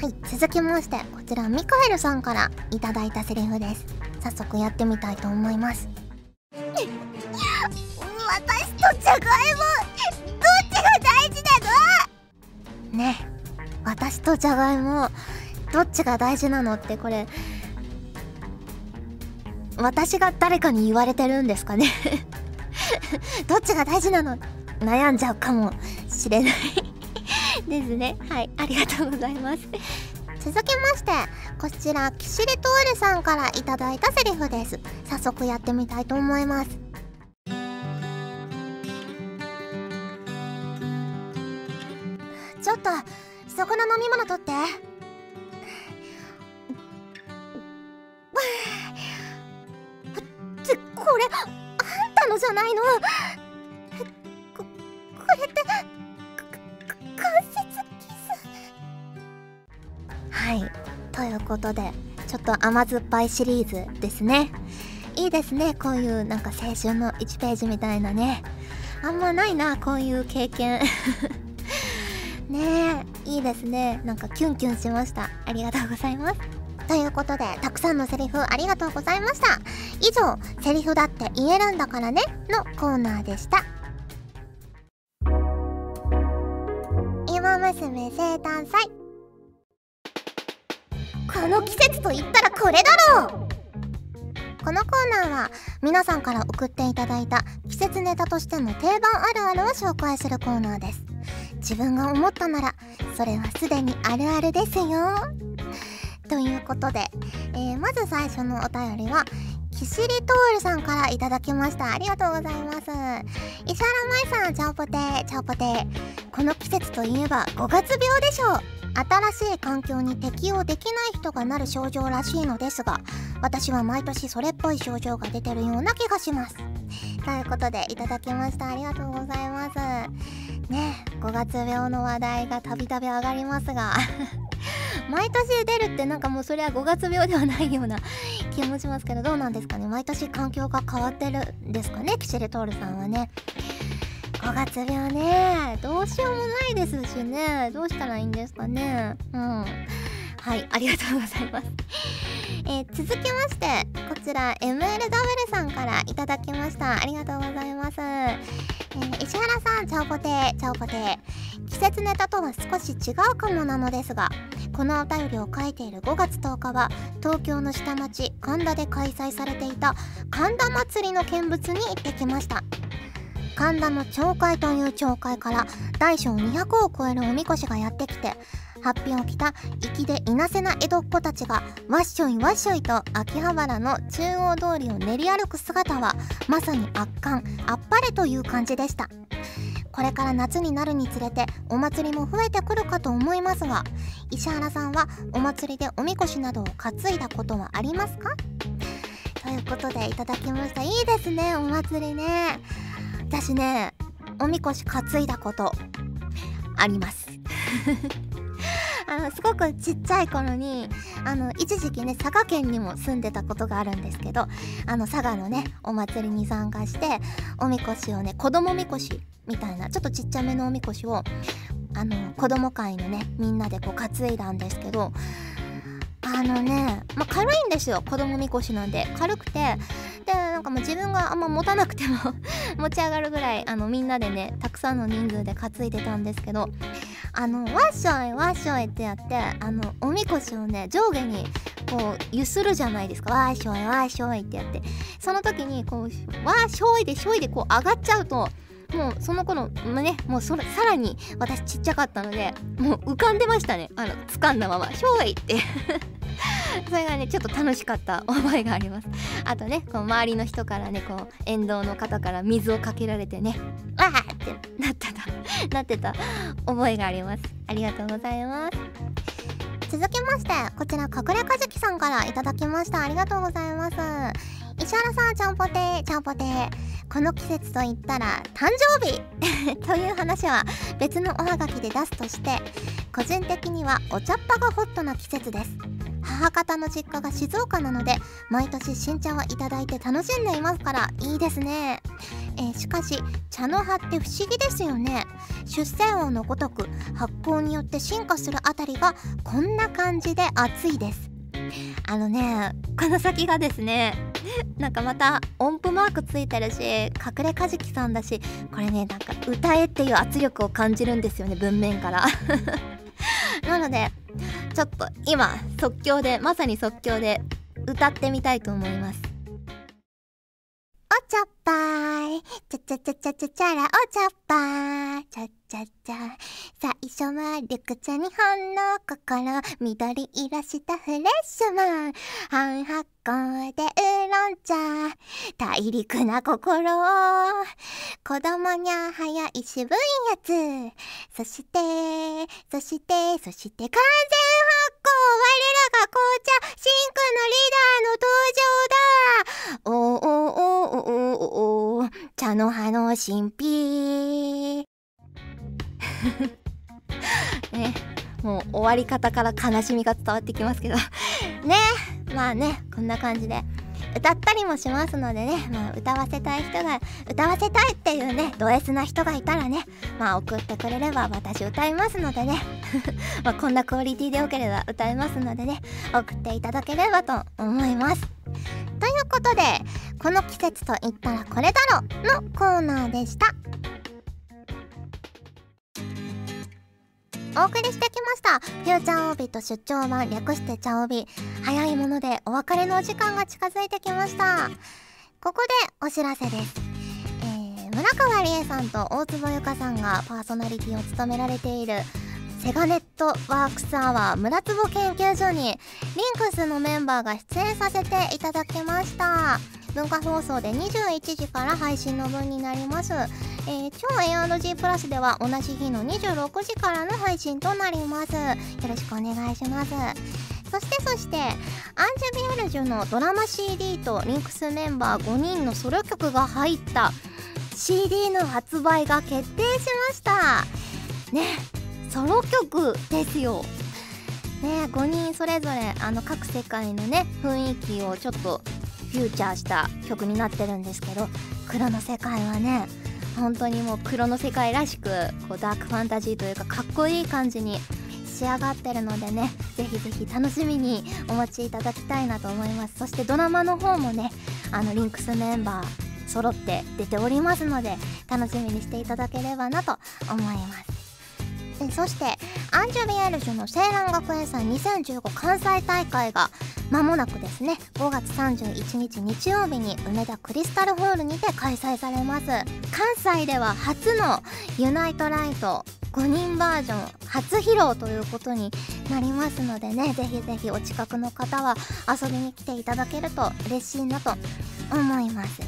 はい続きましてこちらミカエルさんからいただいたセリフです。早速やってみたいと思います。私とじゃがいもどっちが大事なの？ね私とじゃがいもどっちが大事なのってこれ私が誰かに言われてるんですかね？どっちが大事なの？悩んじゃうかもしれないですね。はいありがとうございます。続きましてこちらキシリトールさんからいただいたセリフです。早速やってみたいと思います。ちょっとそこの飲み物取って。ってこれあんたのじゃないの。はい。ということでちょっと甘酸っぱいシリーズですね。いいですねこういうなんか青春の1ページみたいなね。あんまないなこういう経験。ねえいいですね。なんかキュンキュンしました。ありがとうございます。ということでたくさんのセリフありがとうございました。以上「セリフだって言えるんだからね」のコーナーでした。今娘生誕祭。の季節と言ったらこれだろう。このコーナーは皆さんから送っていただいた季節ネタとしての定番あるあるを紹介するコーナーです。自分が思ったならそれはすでにあるあるですよ。ということで、えー、まず最初のお便りはキシリトールさんからいただきました。ありがとうございます。石原舞さんチャオポテチャオポテこの季節といえば5月病でしょう。新しい環境に適応できない人がなる症状らしいのですが私は毎年それっぽい症状が出てるような気がします。ということでいただきました。ありがとうございます。ね5月病の話題がたびたび上がりますが 毎年出るってなんかもうそれは5月病ではないような気もしますけどどうなんですかね？毎年環境が変わってるんですかね？キシリトールさんはね。5月病ね。どうしようもなですしね。どうしたらいいんですかね。うん。はいありがとうございます。えー、続きましてこちら MLW さんからいただきました。ありがとうございます、えー、石原さんチャオポテーチャオポテ季節ネタとは少し違うかもなのですがこのお便りを書いている5月10日は東京の下町神田で開催されていた神田祭りの見物に行ってきました。神田の町会という町会から大小200を超えるおみこしがやってきてハッピを着た粋でいなせな江戸っ子たちがわっしょいわっしょいと秋葉原の中央通りを練り歩く姿はまさに圧巻あっぱれという感じでした。これから夏になるにつれてお祭りも増えてくるかと思いますが石原さんはお祭りでおみこしなどを担いだことはありますか？ということでいただきました。いいですねお祭りね。私ねおみこし担いだことあります。あのすごくちっちゃい頃にあの一時期ね佐賀県にも住んでたことがあるんですけどあの佐賀のねお祭りに参加しておみこしをね子供みこしみたいなちょっとちっちゃめのおみこしをあの子供会のねみんなでこう担いだんですけどあのね、まあ、軽いんですよ子供みこしなんで。軽くてでなんかもう自分があんま持たなくても 持ち上がるぐらいあのみんなでねたくさんの人数で担いでたんですけどあのわっしょいわっしょいってやってあのおみこしをね上下にこうゆするじゃないですか。わっしょいわっしょいってやって。その時にこうわっしょいでしょいでこう上がっちゃうともうその頃ねもうそさらに私ちっちゃかったのでもう浮かんでましたね。あの掴んだまま「しょい!」って。それがねちょっと楽しかった覚えがあります。あとねこう周りの人からねこう沿道の方から水をかけられてねわーってなってた なってた覚えがあります。ありがとうございます。続きましてこちら隠れかじきさんからいただきました。ありがとうございます。石原さんちゃんぽてーちゃんぽてー。この季節といったら誕生日 という話は別のおはがきで出すとして個人的にはお茶っ葉がホットな季節です。母方の実家が静岡なので毎年新茶をいただいて楽しんでいますからいいですね、えー、しかし茶の葉って不思議ですよね。出世王のごとく発酵によって進化するあたりがこんな感じで熱いです。あのねこの先がですねなんかまた音符マークついてるし隠れカジキさんだしこれねなんか歌えっていう圧力を感じるんですよね文面から。なのでちょっと今即興でまさに即興で歌ってみたいと思います。おちゃっぱい。ちゃちゃちゃちゃちゃちゃらお茶っぱいちゃちゃちゃ最初は緑茶にほんの心緑色したフレッシュマン半発酵でウーロン茶大陸な心子供にゃ早い渋いやつそしてそしてそして完全発酵我らが紅茶シンクのリーダーの登場だおおおおおお茶の葉の神秘。ねもう終わり方から悲しみが伝わってきますけど。ねまあねこんな感じで。歌ったりもしますのでね、まあ、歌わせたい人が歌わせたいっていうねド S な人がいたらねまあ送ってくれれば私歌いますのでね。まこんなクオリティでよければ歌えますのでね送っていただければと思います。ということでこの季節と言ったらこれだろのコーナーでした。お送りしてきました。フューチャーオービット出張版略してチャオビ早いものでお別れのお時間が近づいてきました。ここでお知らせです。えー、村川理恵さんと大坪由香さんがパーソナリティを務められているセガネットワークスアワー村坪研究所にリンクスのメンバーが出演させていただきました。文化放送で21時から配信の分になります。えー、超 A&G プラスでは同じ日の26時からの配信となります。よろしくお願いします。そしてそしてアンジュ・ヴィエルジュのドラマ CD とリンクスメンバー5人のソロ曲が入った CD の発売が決定しました。ねソロ曲ですよ。ね5人それぞれあの各世界のね雰囲気をちょっとフューチャーした曲になってるんですけど黒の世界はね本当にもう黒の世界らしくこうダークファンタジーというかかっこいい感じに仕上がってるのでねぜひぜひ楽しみにお待ちいただきたいなと思います。そしてドラマの方もねあのリンクスメンバー揃って出ておりますので楽しみにしていただければなと思います。そしてアンジュビエルジュの青蘭学園祭2015関西大会がまもなくですね5月31日日曜日に梅田クリスタルホールにて開催されます。関西では初のユナイトライト5人バージョン初披露ということになりますのでねぜひぜひお近くの方は遊びに来ていただけると嬉しいなと思います。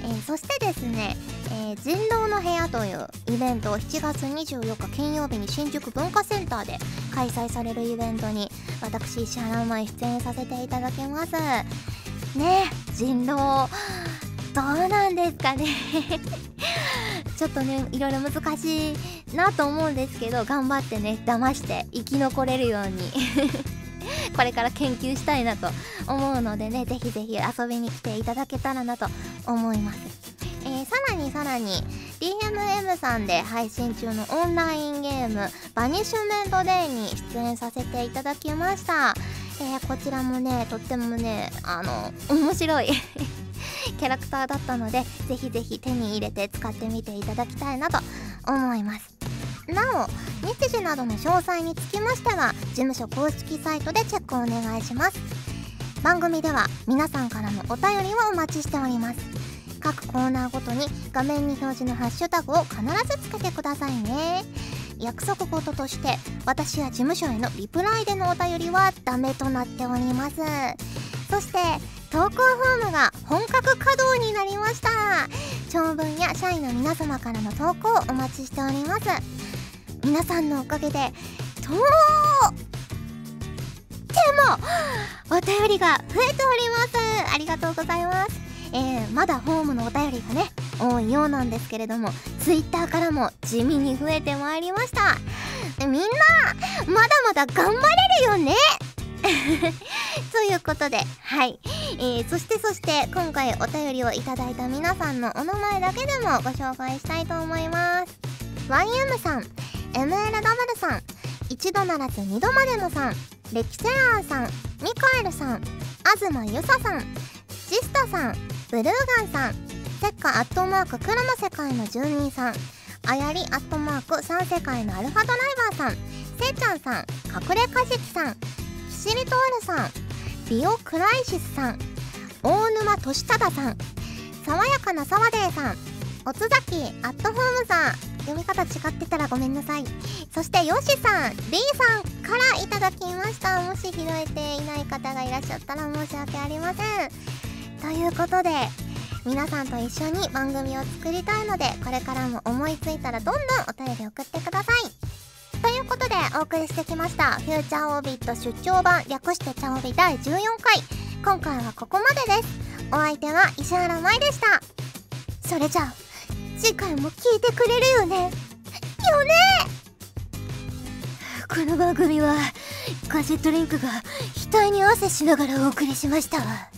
えー、そしてですね、えー、人狼の部屋というイベントを7月24日金曜日に新宿文化センターで開催されるイベントに私石原舞出演させていただきます。ね人狼。どうなんですかね。ちょっとねいろいろ難しいなと思うんですけど頑張ってね騙して生き残れるように。これから研究したいなと思うのでねぜひぜひ遊びに来ていただけたらなと思います、さらにさらに DMM さんで配信中のオンラインゲームバニッシュメントデイに出演させていただきました。えー、こちらもねとってもねあの面白い キャラクターだったのでぜひぜひ手に入れて使ってみていただきたいなと思います。なお日時などの詳細につきましては事務所公式サイトでチェックをお願いします。番組では皆さんからのお便りをお待ちしております。各コーナーごとに画面に表示のハッシュタグを必ずつけてくださいね。約束事として私や事務所へのリプライでのお便りはダメとなっております。そして投稿フォームが本格稼働になりました。長文や社員の皆様からの投稿をお待ちしております。皆さんのおかげでとってもお便りが増えております。ありがとうございます。えー、まだホームのお便りがね多いようなんですけれども Twitter からも地味に増えてまいりました。みんなまだまだ頑張れるよね！ということで、はい。えー、そしてそして今回お便りをいただいた皆さんのお名前だけでもご紹介したいと思います。YM さん MLW さん一度ならず二度までのさんレキセアーさんミカエルさん東ゆささんジスタさんブルーガンさん。セッカアットマーク黒の世界の住人さん。あやりアットマーク三世界のアルファドライバーさん。せいちゃんさん。隠れかじきさん。キシリトールさん。ビオクライシスさん。大沼俊忠さん。爽やかなサワデーさん。おつざきアットホームさん。読み方違ってたらごめんなさい。そしてよしさん。B さんからいただきました。もし拾えていない方がいらっしゃったら申し訳ありません。ということで皆さんと一緒に番組を作りたいのでこれからも思いついたらどんどんお便り送ってください。ということでお送りしてきました「フューチャーオービット出張版略してチャオビ第14回。今回はここまでです。お相手は石原舞でした。それじゃあ次回も聞いてくれるよね。よね。この番組はカセットリンクが額に汗しながらお送りしました。